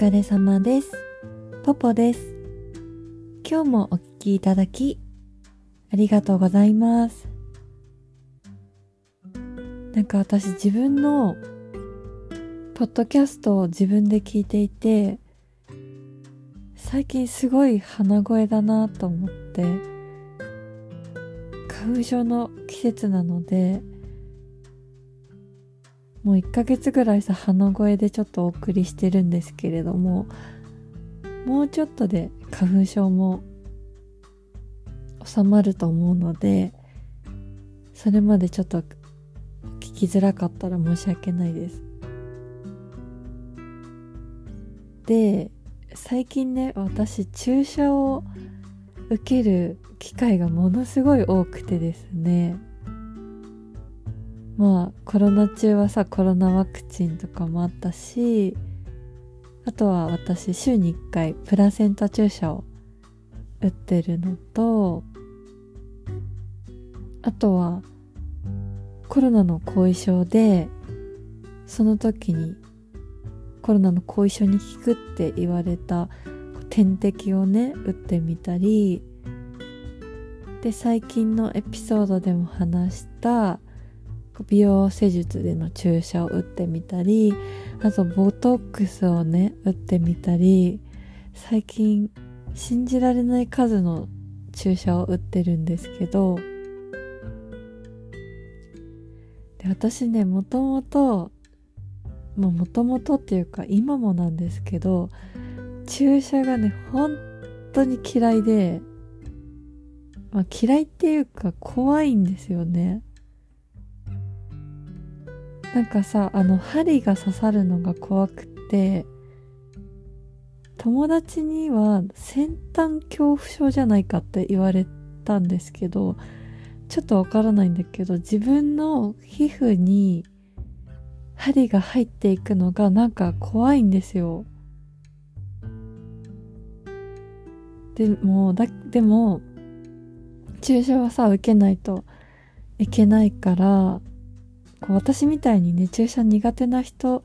疲れ様です。ポポです。今日もお聞きいただき、ありがとうございます。なんか私自分のポッドキャストを自分で聞いていて、最近すごい鼻声だなと思って、花粉症の季節なので、もう1ヶ月ぐらいさ、鼻声でちょっとお送りしてるんですけれども、もうちょっとで花粉症も収まると思うので、それまでちょっと聞きづらかったら申し訳ないです。で、最近ね、私注射を受ける機会がものすごい多くてですね、まあコロナ中はさコロナワクチンとかもあったしあとは私週に1回プラセンタ注射を打ってるのとあとはコロナの後遺症でその時にコロナの後遺症に効くって言われた点滴をね打ってみたりで最近のエピソードでも話した美容施術での注射を打ってみたりあとボトックスをね打ってみたり最近信じられない数の注射を打ってるんですけどで私ねもともともともとっていうか今もなんですけど注射がね本当に嫌いで、まあ、嫌いっていうか怖いんですよね。なんかさあの針が刺さるのが怖くて友達には先端恐怖症じゃないかって言われたんですけどちょっとわからないんだけど自分の皮膚に針が入っていくのがなんか怖いんですよ。でもだでも注射はさ受けないといけないからこう私みたいにね注射苦手な人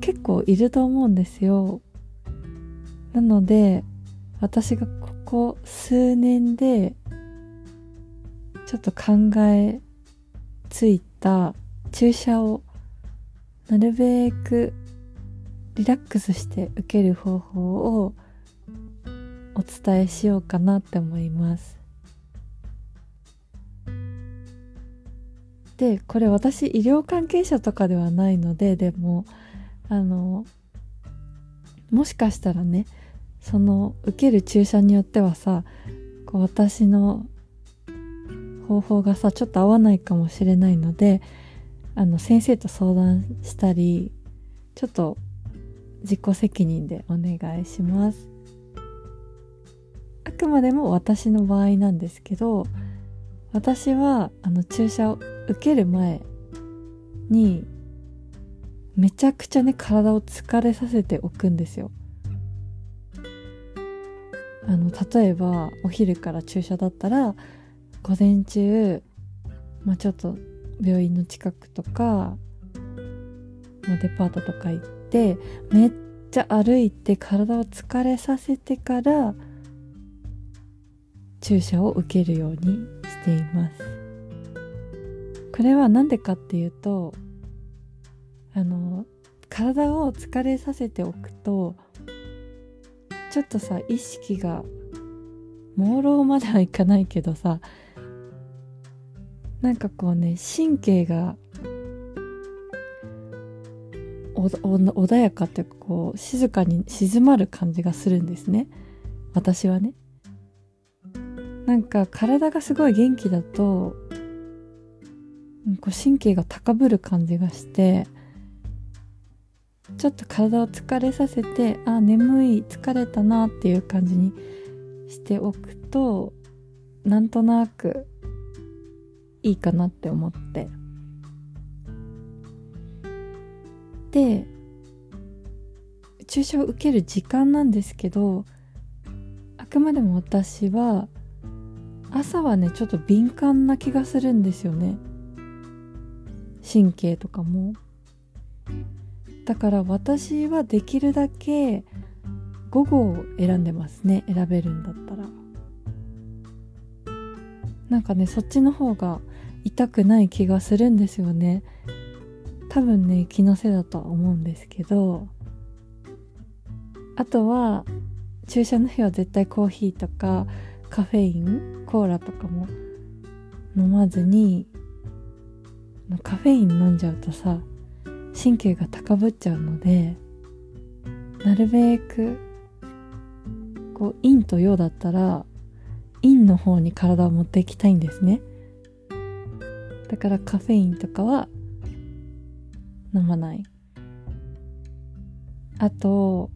結構いると思うんですよ。なので私がここ数年でちょっと考えついた注射をなるべくリラックスして受ける方法をお伝えしようかなって思います。でこれ私医療関係者とかではないのででもあのもしかしたらねその受ける注射によってはさこう私の方法がさちょっと合わないかもしれないのであの先生と相談したりちょっと自己責任でお願いします。あくまでも私の場合なんですけど私はあの注射を受ける前にめちゃくちゃね体を疲れさせておくんですよ。あの例えばお昼から注射だったら午前中、まあ、ちょっと病院の近くとか、まあ、デパートとか行ってめっちゃ歩いて体を疲れさせてから注射を受けるようにしています。これは何でかっていうとあの体を疲れさせておくとちょっとさ意識が朦朧まではいかないけどさなんかこうね神経が穏やかってこう静かに静まる感じがするんですね。私はね。なんか体がすごい元気だとこう神経が高ぶる感じがしてちょっと体を疲れさせてあ眠い疲れたなっていう感じにしておくとなんとなくいいかなって思って。で注射を受ける時間なんですけどあくまでも私は朝はねちょっと敏感な気がするんですよね。神経とかも。だから私はできるだけ午後を選んでますね選べるんだったら。なんかねそっちの方が痛くない気がするんですよね。多分ね気のせいだとは思うんですけど。あとは注射の日は絶対コーヒーとかカフェインコーラとかも飲まずにカフェイン飲んじゃうとさ神経が高ぶっちゃうのでなるべくこう陰と陽だったら陰の方に体を持っていきたいんですね。だからカフェインとかは飲まない。あと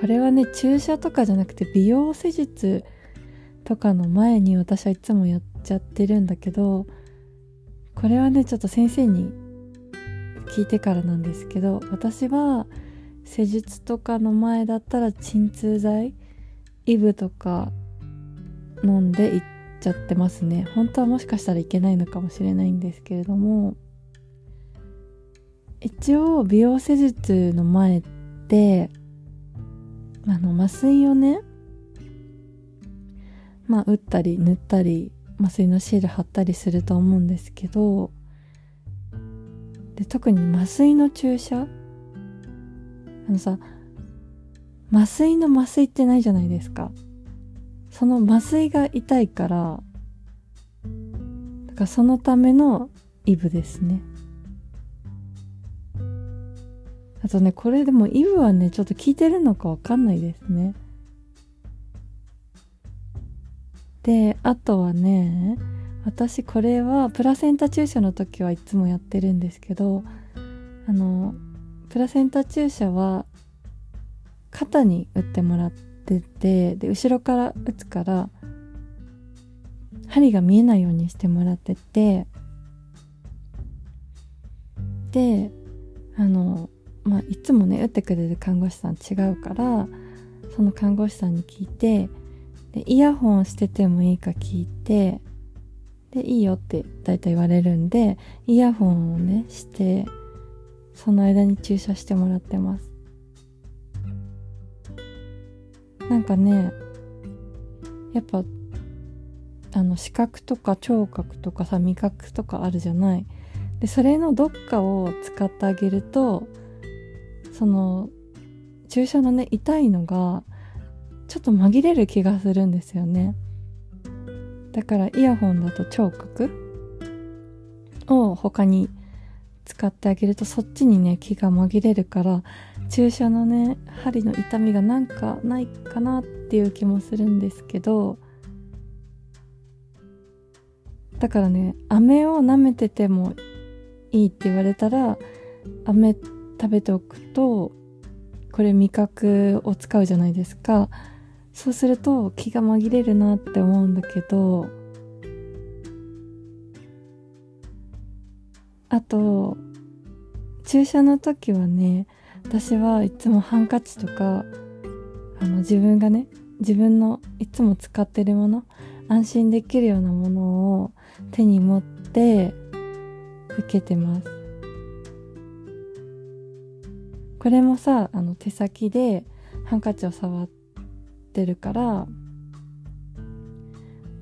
これはね注射とかじゃなくて美容施術とかの前に私はいつもやっちゃってるんだけどこれはねちょっと先生に聞いてからなんですけど私は施術とかの前だったら鎮痛剤イブとか飲んでいっちゃってますね。本当はもしかしたらいけないのかもしれないんですけれども一応美容施術の前ってあの麻酔をねまあ打ったり塗ったり麻酔のシール貼ったりすると思うんですけどで特に麻酔の注射あのさ麻酔の麻酔ってないじゃないですか。その麻酔が痛いからだからそのためのイブですね。あとねこれでもイブはねちょっと効いてるのかわかんないですね。であとはね私これはプラセンタ注射の時はいつもやってるんですけどあのプラセンタ注射は肩に打ってもらっててで後ろから打つから針が見えないようにしてもらっててであのまあいつもね打ってくれる看護師さん違うからその看護師さんに聞いてでイヤホンしててもいいか聞いてでいいよって大体言われるんでイヤホンをねしてその間に注射してもらってます。なんかねやっぱあの視覚とか聴覚とかさ味覚とかあるじゃない。でそれのどっかを使ってあげるとその注射のね痛いのがちょっと紛れる気がするんですよね。だからイヤホンだと聴覚を他に使ってあげるとそっちにね気が紛れるから注射のね針の痛みがなんかないかなっていう気もするんですけどだからね飴を舐めててもいいって言われたら飴食べておくとこれ味覚を使うじゃないですか。そうすると気が紛れるなって思うんだけどあと注射の時はね私はいつもハンカチとかあの自分がね自分のいつも使ってるもの安心できるようなものを手に持って受けてます。これもさあの手先でハンカチを触ってるから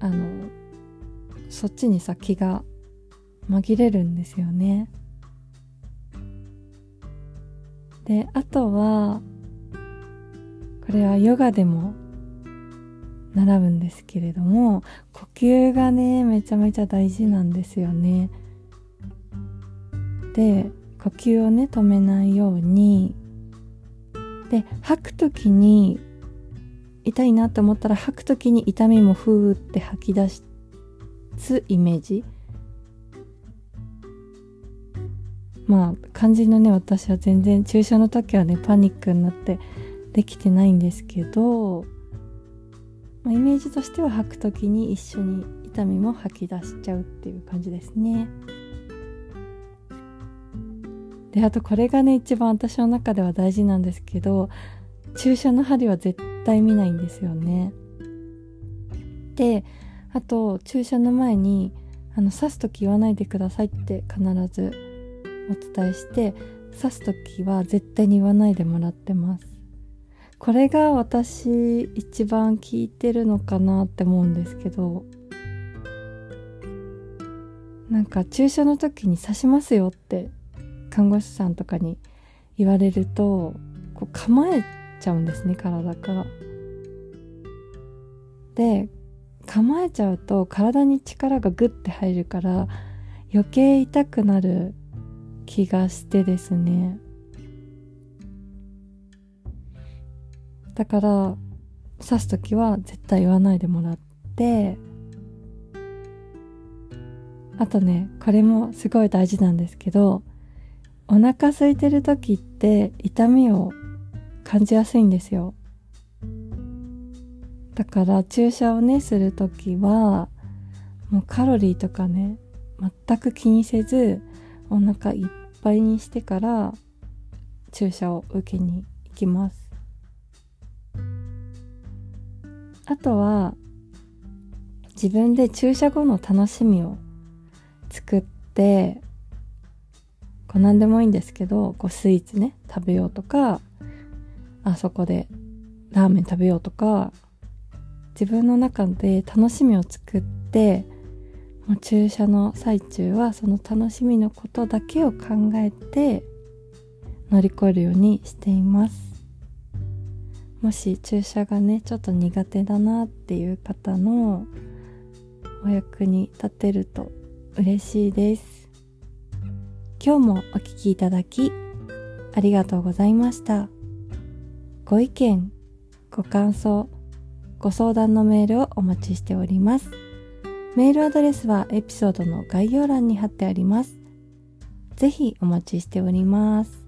あのそっちにさ気が紛れるんですよね。であとはこれはヨガでも習うんですけれども呼吸がねめちゃめちゃ大事なんですよね。で呼吸をね止めないようにで吐く時に痛いなって思ったら吐く時に痛みもふーって吐き出すイメージまあ肝心のね私は全然注射の時はねパニックになってできてないんですけど、まあ、イメージとしては吐く時に一緒に痛みも吐き出しちゃうっていう感じですね。であとこれがね一番私の中では大事なんですけど注射の針は絶対見ないんですよね。であと注射の前にあの刺す時言わないでくださいって必ずお伝えして刺す時は絶対に言わないでもらってます。これが私一番効いてるのかなって思うんですけどなんか注射の時に刺しますよって看護師さんとかに言われるとこう構えちゃうんですね体から。で構えちゃうと体に力がグッて入るから余計痛くなる気がしてですねだから刺す時は絶対言わないでもらってあとねこれもすごい大事なんですけどお腹空いてる時って痛みを感じやすいんですよ。だから注射をねする時はもうカロリーとかね全く気にせずお腹いっぱいにしてから注射を受けに行きます。あとは自分で注射後の楽しみを作ってこう何でもいいんですけどこうスイーツね食べようとかあそこでラーメン食べようとか自分の中で楽しみを作ってもう注射の最中はその楽しみのことだけを考えて乗り越えるようにしていますもし注射がねちょっと苦手だなっていう方のお役に立てると嬉しいです今日もお聴きいただきありがとうございました。ご意見ご感想ご相談のメールをお待ちしております。メールアドレスはエピソードの概要欄に貼ってあります。ぜひお待ちしております。